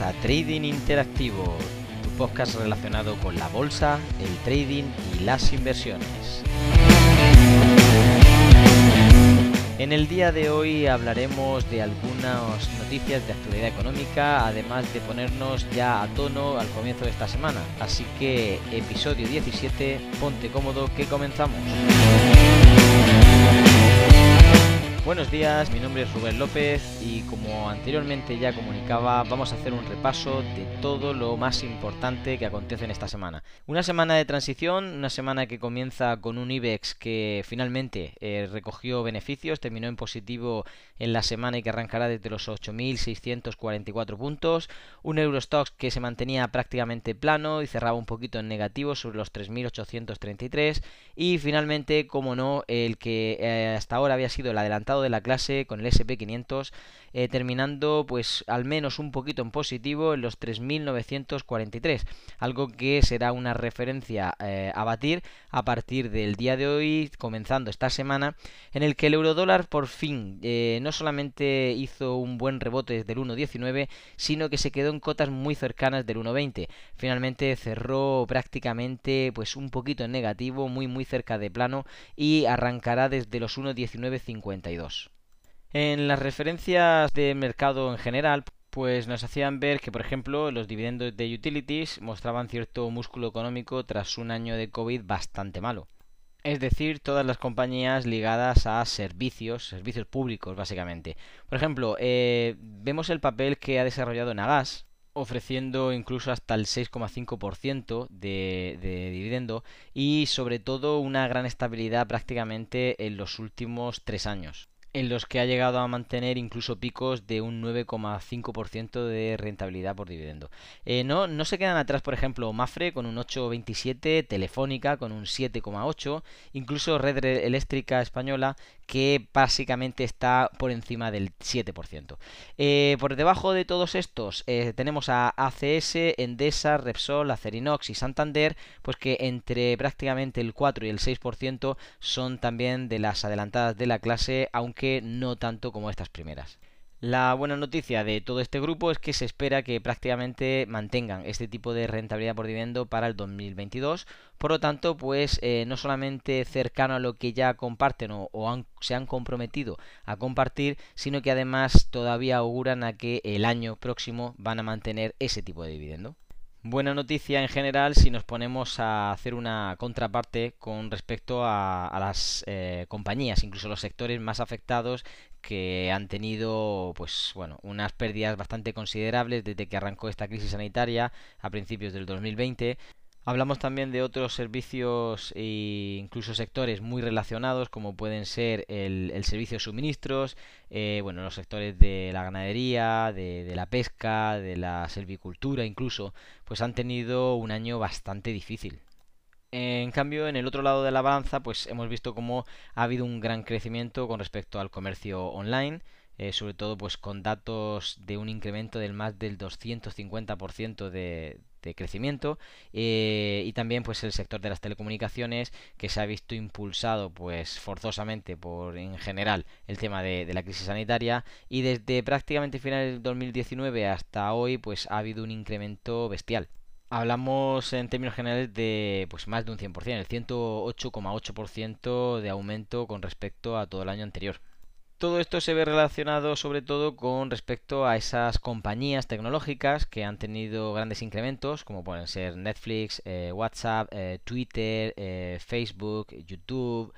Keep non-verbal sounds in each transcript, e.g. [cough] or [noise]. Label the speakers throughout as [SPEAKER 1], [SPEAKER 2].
[SPEAKER 1] A Trading Interactivo, tu podcast relacionado con la bolsa, el trading y las inversiones. En el día de hoy hablaremos de algunas noticias de actualidad económica, además de ponernos ya a tono al comienzo de esta semana. Así que episodio 17, ponte cómodo que comenzamos. Buenos días, mi nombre es Rubén López y como anteriormente ya comunicaba, vamos a hacer un repaso de todo lo más importante que acontece en esta semana. Una semana de transición, una semana que comienza con un IBEX que finalmente eh, recogió beneficios, terminó en positivo en la semana y que arrancará desde los 8.644 puntos, un Eurostox que se mantenía prácticamente plano y cerraba un poquito en negativo sobre los 3.833 y finalmente, como no, el que eh, hasta ahora había sido el adelantado de la clase con el SP500 eh, terminando pues al menos un poquito en positivo en los 3.943 algo que será una referencia eh, a batir a partir del día de hoy comenzando esta semana en el que el eurodólar por fin eh, no solamente hizo un buen rebote desde el 1.19 sino que se quedó en cotas muy cercanas del 1.20 finalmente cerró prácticamente pues un poquito en negativo muy muy cerca de plano y arrancará desde los 1.1952 en las referencias de mercado en general, pues nos hacían ver que, por ejemplo, los dividendos de utilities mostraban cierto músculo económico tras un año de COVID bastante malo. Es decir, todas las compañías ligadas a servicios, servicios públicos básicamente. Por ejemplo, eh, vemos el papel que ha desarrollado Nagas, ofreciendo incluso hasta el 6,5% de, de dividendo y sobre todo una gran estabilidad prácticamente en los últimos tres años en los que ha llegado a mantener incluso picos de un 9,5% de rentabilidad por dividendo. Eh, no, no se quedan atrás, por ejemplo, Mafre con un 8,27, Telefónica con un 7,8, incluso Red Eléctrica Española que básicamente está por encima del 7%. Eh, por debajo de todos estos eh, tenemos a ACS, Endesa, Repsol, Acerinox y Santander, pues que entre prácticamente el 4 y el 6% son también de las adelantadas de la clase, aunque no tanto como estas primeras. La buena noticia de todo este grupo es que se espera que prácticamente mantengan este tipo de rentabilidad por dividendo para el 2022. Por lo tanto, pues eh, no solamente cercano a lo que ya comparten o, se han comprometido a compartir, sino que además todavía auguran a que el año próximo van a mantener ese tipo de dividendo. Buena noticia en general si nos ponemos a hacer una contraparte con respecto a, las eh, compañías, incluso los sectores más afectados que han tenido pues bueno unas pérdidas bastante considerables desde que arrancó esta crisis sanitaria a principios del 2020 Hablamos también de otros servicios e incluso sectores muy relacionados, como pueden ser el, servicio de suministros, eh, bueno, los sectores de la ganadería, de, la pesca, de la silvicultura incluso, pues han tenido un año bastante difícil. En cambio, en el otro lado de la balanza, pues hemos visto cómo ha habido un gran crecimiento con respecto al comercio online, eh, sobre todo pues con datos de un incremento del más del 250% de, de crecimiento eh, y también pues el sector de las telecomunicaciones que se ha visto impulsado pues forzosamente por en general el tema de, la crisis sanitaria y desde prácticamente final del 2019 hasta hoy pues ha habido un incremento bestial Hablamos en términos generales de pues más de un 100%, el 108,8% de aumento con respecto a todo el año anterior. Todo esto se ve relacionado sobre todo con respecto a esas compañías tecnológicas que han tenido grandes incrementos, como pueden ser Netflix, eh, WhatsApp, eh, Twitter, eh, Facebook, YouTube.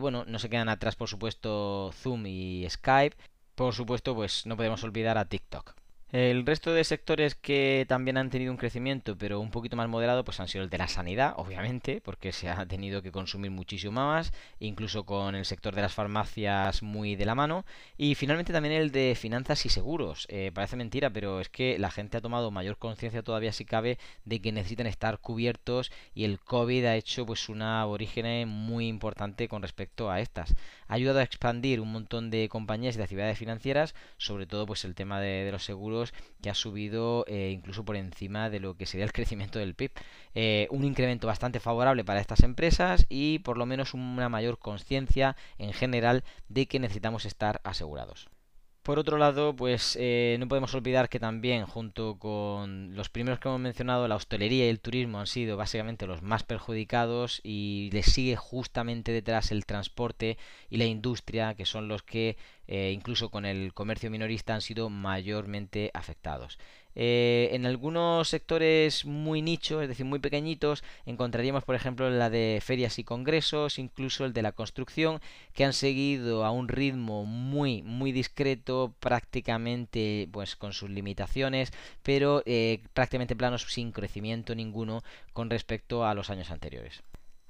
[SPEAKER 1] bueno, no se quedan atrás, por supuesto, Zoom y Skype. Por supuesto, pues no podemos olvidar a TikTok. El resto de sectores que también han tenido un crecimiento, pero un poquito más moderado, pues han sido el de la sanidad, obviamente, porque se ha tenido que consumir muchísimo más, incluso con el sector de las farmacias muy de la mano, y finalmente también el de finanzas y seguros. Eh, parece mentira, pero es que la gente ha tomado mayor conciencia todavía, si cabe, de que necesitan estar cubiertos y el COVID ha hecho pues una aborigen muy importante con respecto a estas. Ha ayudado a expandir un montón de compañías y de actividades financieras, sobre todo pues el tema de los seguros que ha subido eh, incluso por encima de lo que sería el [laughs] crecimiento del PIB. Eh, un incremento bastante favorable para estas empresas y por lo menos una mayor conciencia en general de que necesitamos estar asegurados. Por otro lado, pues eh, no podemos olvidar que también, junto con los primeros que hemos mencionado, la hostelería y el turismo han sido básicamente los más perjudicados y le sigue justamente detrás el transporte y la industria, que son los que, eh, incluso con el comercio minorista, han sido mayormente afectados. Eh, en algunos sectores muy nichos, es decir, muy pequeñitos, encontraríamos, por ejemplo, la de ferias y congresos, incluso el de la construcción, que han seguido a un ritmo muy, muy discreto, prácticamente, pues, con sus limitaciones, pero eh, prácticamente planos sin crecimiento ninguno con respecto a los años anteriores.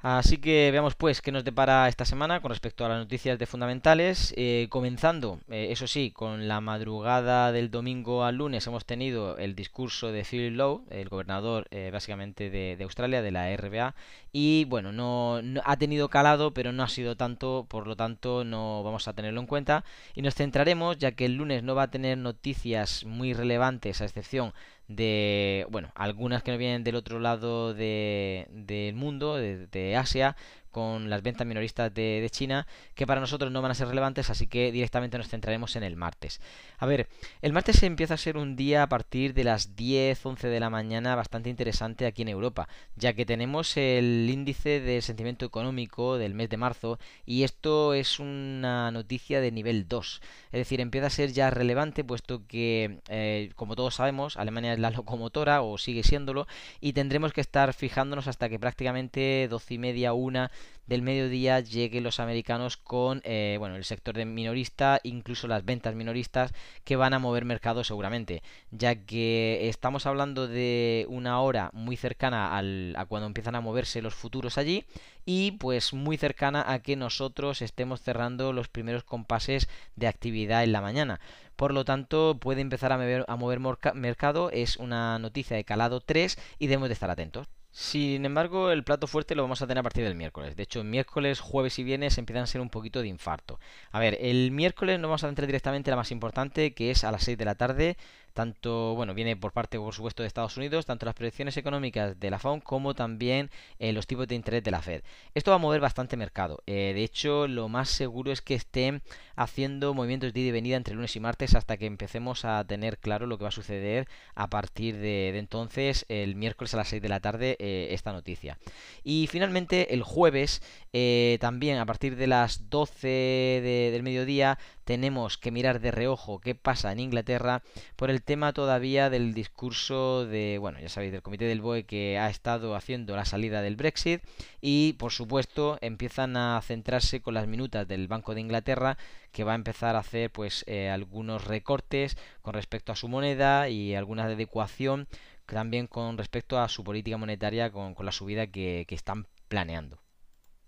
[SPEAKER 1] Así que veamos pues qué nos depara esta semana con respecto a las noticias de fundamentales. Eh, comenzando, eh, eso sí, con la madrugada del domingo al lunes hemos tenido el discurso de Phil Lowe, el gobernador eh, básicamente de, Australia, de la RBA, y bueno, no, ha tenido calado, pero no ha sido tanto, por lo tanto no vamos a tenerlo en cuenta. Y nos centraremos, ya que el lunes no va a tener noticias muy relevantes, a excepción de, bueno, algunas que nos vienen del otro lado del mundo, de, Asia, con las ventas minoristas de, China, que para nosotros no van a ser relevantes, así que directamente nos centraremos en el martes. A ver, el martes empieza a ser un día a partir de las 10, 11 de la mañana bastante interesante aquí en Europa, ya que tenemos el índice de sentimiento económico del mes de marzo y esto es una noticia de nivel 2, es decir, empieza a ser ya relevante puesto que, eh, como todos sabemos, Alemania es la locomotora o sigue siéndolo y tendremos que estar fijándonos hasta que prácticamente 12 y media, una del mediodía lleguen los americanos con eh, bueno, el sector de minorista, incluso las ventas minoristas que van a mover mercado seguramente, ya que estamos hablando de una hora muy cercana al, a cuando empiezan a moverse los futuros allí y pues muy cercana a que nosotros estemos cerrando los primeros compases de actividad en la mañana. Por lo tanto, puede empezar a mover, a mover mercado, es una noticia de calado 3 y debemos de estar atentos. Sin embargo, el plato fuerte lo vamos a tener a partir del miércoles. De hecho, miércoles, jueves y viernes empiezan a ser un poquito de infarto. A ver, el miércoles nos vamos a entrar directamente a la más importante, que es a las 6 de la tarde, tanto, bueno, viene por parte, por supuesto, de Estados Unidos, tanto las proyecciones económicas de la FOM como también eh, los tipos de interés de la Fed. Esto va a mover bastante mercado. Eh, de hecho, lo más seguro es que estén haciendo movimientos de ida y venida entre lunes y martes hasta que empecemos a tener claro lo que va a suceder a partir de, entonces, el miércoles a las 6 de la tarde, eh, esta noticia. Y finalmente, el jueves, también a partir de las 12 del mediodía, tenemos que mirar de reojo qué pasa en Inglaterra por el tema todavía del discurso de, bueno, ya sabéis, del comité del BOE que ha estado haciendo la salida del Brexit y, por supuesto, empiezan a centrarse con las minutas del Banco de Inglaterra que va a empezar a hacer pues eh, algunos recortes con respecto a su moneda y alguna adecuación también con respecto a su política monetaria con, la subida que están planeando.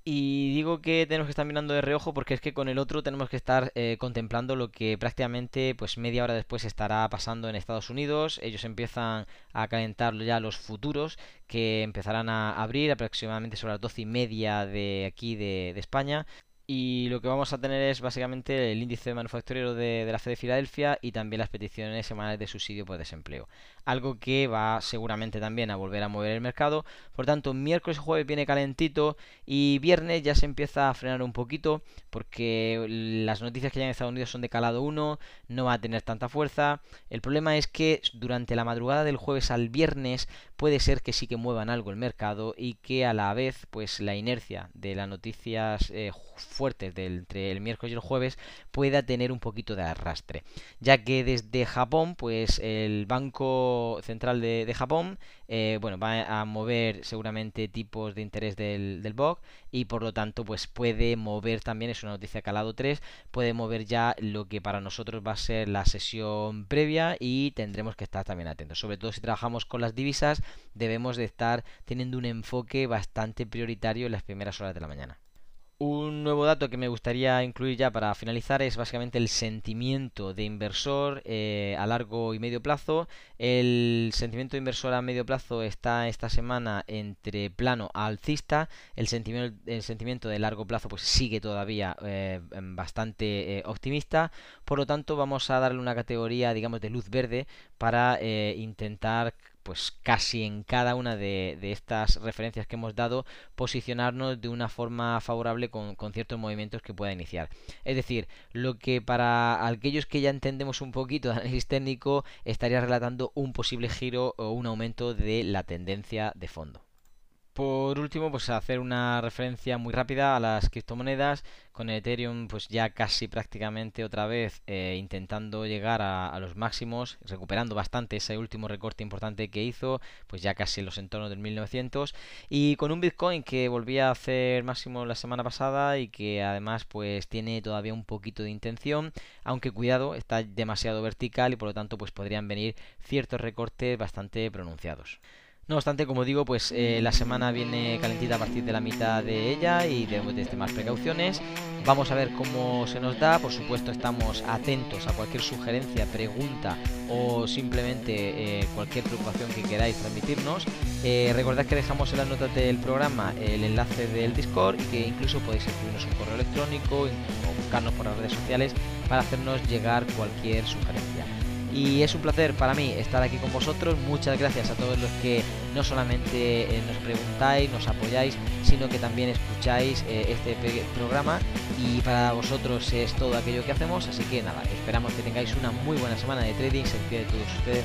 [SPEAKER 1] Y digo que tenemos que estar mirando de reojo porque es que con el otro tenemos que estar eh, contemplando lo que prácticamente pues media hora después estará pasando en Estados Unidos. Ellos empiezan a calentar ya los futuros que empezarán a abrir aproximadamente sobre las doce y media de aquí de, de España y lo que vamos a tener es básicamente el índice manufacturero de, la Fed de Filadelfia y también las peticiones semanales de subsidio por desempleo. Algo que va seguramente también a volver a mover el mercado. Por tanto, miércoles y jueves viene calentito y viernes ya se empieza a frenar un poquito porque las noticias que hay en Estados Unidos son de calado 1, no va a tener tanta fuerza. El problema es que durante la madrugada del jueves al viernes puede ser que sí que muevan algo el mercado y que a la vez pues la inercia de las noticias eh, fuertes del, entre el miércoles y el jueves pueda tener un poquito de arrastre. Ya que desde Japón, pues el Banco Central de, Japón, eh, bueno, va a mover seguramente tipos de interés del, del BOC y por lo tanto, pues puede mover también, es una noticia calado 3, puede mover ya lo que para nosotros va a ser la sesión previa y tendremos que estar también atentos. Sobre todo si trabajamos con las divisas, debemos de estar teniendo un enfoque bastante prioritario en las primeras horas de la mañana. Un nuevo dato que me gustaría incluir ya para finalizar es básicamente el sentimiento de inversor eh, a largo y medio plazo. El sentimiento de inversor a medio plazo está esta semana entre plano a alcista. El sentimiento, el sentimiento de largo plazo pues sigue todavía eh, bastante eh, optimista. Por lo tanto vamos a darle una categoría digamos de luz verde para intentar pues casi en cada una de, estas referencias que hemos dado, posicionarnos de una forma favorable con, con, ciertos movimientos que pueda iniciar. Es decir, lo que para aquellos que ya entendemos un poquito de análisis técnico estaría relatando un posible giro o un aumento de la tendencia de fondo. Último, pues hacer una referencia muy rápida a las criptomonedas, con Ethereum pues ya casi prácticamente otra vez eh, intentando llegar a, los máximos, recuperando bastante ese último recorte importante que hizo, pues ya casi en los entornos del 1900, y con un Bitcoin que volvía a hacer máximo la semana pasada y que además pues tiene todavía un poquito de intención, aunque cuidado, está demasiado vertical y por lo tanto pues podrían venir ciertos recortes bastante pronunciados. No obstante, como digo, pues eh, la semana viene calentita a partir de la mitad de ella y debemos de más precauciones. Vamos a ver cómo se nos da. Por supuesto, estamos atentos a cualquier sugerencia, pregunta o simplemente eh, cualquier preocupación que queráis transmitirnos. Eh, recordad que dejamos en las notas del programa el enlace del Discord y que incluso podéis escribirnos un correo electrónico o buscarnos por las redes sociales para hacernos llegar cualquier sugerencia. Y es un placer para mí estar aquí con vosotros. Muchas gracias a todos los que no solamente eh, nos preguntáis, nos apoyáis, sino que también escucháis eh, este programa. Y para vosotros es todo aquello que hacemos. Así que nada, esperamos que tengáis una muy buena semana de trading. Se de todos ustedes,